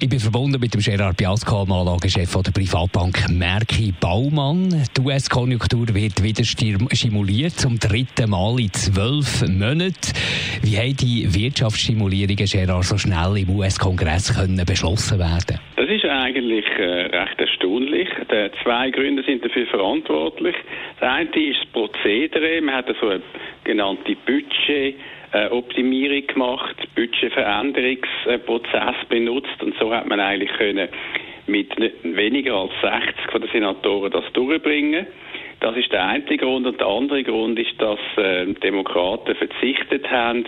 ich bin verbunden mit dem Gerard Biasco, Anlagechef der Privatbank Merki Baumann. Die US-Konjunktur wird wieder stimuliert, zum dritten Mal in zwölf Monaten. Wie haben die Wirtschaftsstimulierungen, Gerard, so schnell im US-Kongress beschlossen werden Das ist eigentlich äh, recht erstaunlich. Die zwei Gründe sind dafür verantwortlich. Das eine ist das Prozedere. Man hat so eine genannte Budget Optimierung gemacht, Budgetveränderungsprozess benutzt und so hat man eigentlich können mit weniger als 60 von den Senatoren das durchbringen. Das ist der eine Grund. Und der andere Grund ist, dass äh, Demokraten verzichtet haben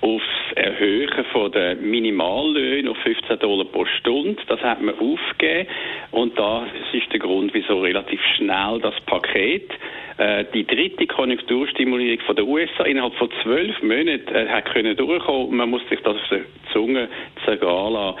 auf das Erhöhen von der Minimallöhne auf 15 Dollar pro Stunde. Das hat man aufgegeben. Und das ist der Grund, wieso relativ schnell das Paket äh, die dritte Konjunkturstimulierung von der USA innerhalb von zwölf Monaten äh, hat können durchkommen. Man muss sich das auf der Zunge zergehen lassen.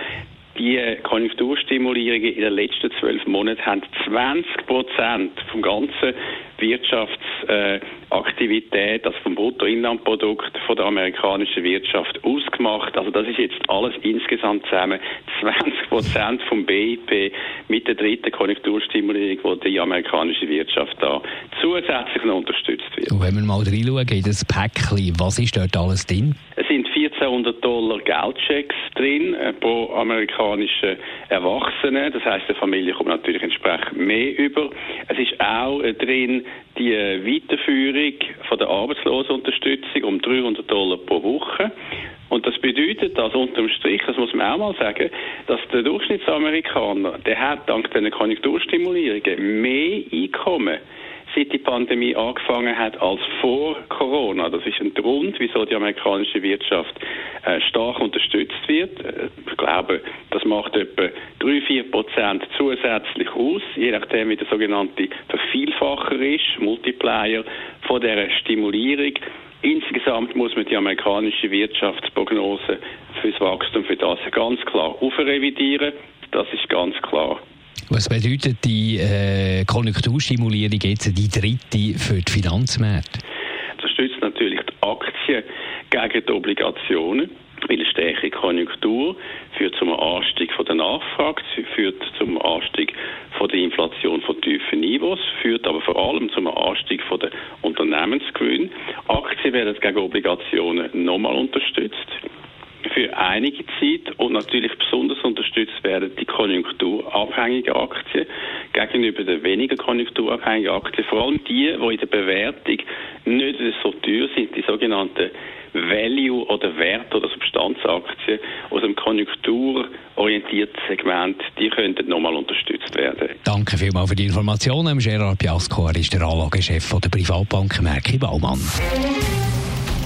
Die Konjunkturstimulierungen in den letzten zwölf Monaten haben 20 Prozent vom ganzen Wirtschaftsaktivität, also vom Bruttoinlandprodukt von der amerikanischen Wirtschaft ausgemacht. Also das ist jetzt alles insgesamt zusammen 20 Prozent vom BIP mit der dritten Konjunkturstimulierung, wo die amerikanische Wirtschaft da zusätzlich noch unterstützt wird. Und wenn wir mal reinschauen in das Päckchen, was ist dort alles drin? Es sind 1400 Dollar Geldchecks drin äh, pro amerikanischen Erwachsenen. Das heißt, die Familie kommt natürlich entsprechend mehr über. Es ist auch äh, drin die äh, Weiterführung von der Arbeitslosenunterstützung um 300 Dollar pro Woche. Und das bedeutet, dass unterm Strich, das muss man auch mal sagen, dass der Durchschnittsamerikaner, der hat dank dieser Konjunkturstimulierungen mehr Einkommen seit die Pandemie angefangen hat als vor Corona. Das ist ein Grund, wieso die amerikanische Wirtschaft äh, stark unterstützt wird. Äh, ich glaube, das macht etwa 3-4 Prozent zusätzlich aus, je nachdem, wie der sogenannte Vervielfacher ist, Multiplier von der Stimulierung. Insgesamt muss man die amerikanische Wirtschaftsprognose fürs Wachstum für das ganz klar aufrevidieren. Das ist ganz klar. Was bedeutet die äh, Konjunkturstimulierung jetzt die dritte für die Finanzmärkte? Das stützt natürlich die Aktien gegen die Obligationen. Weil eine stärkere Konjunktur führt zum Anstieg von der Nachfrage, führt zum Anstieg von der Inflation von tiefen Niveaus, führt aber vor allem zum Anstieg von der Unternehmensgewinn. Aktien werden gegen Obligationen nochmal unterstützt für einige Zeit und natürlich besonders unterstützt werden die konjunkturabhängigen Aktien gegenüber den weniger konjunkturabhängigen Aktien. Vor allem die, die in der Bewertung nicht so teuer sind, die sogenannten Value- oder Wert- oder Substanzaktien aus dem konjunkturorientierten Segment, die könnten nochmal unterstützt werden. Danke vielmals für die Informationen. Gerard Piasco, er ist der Anlagechef der Privatbank Merki Baumann.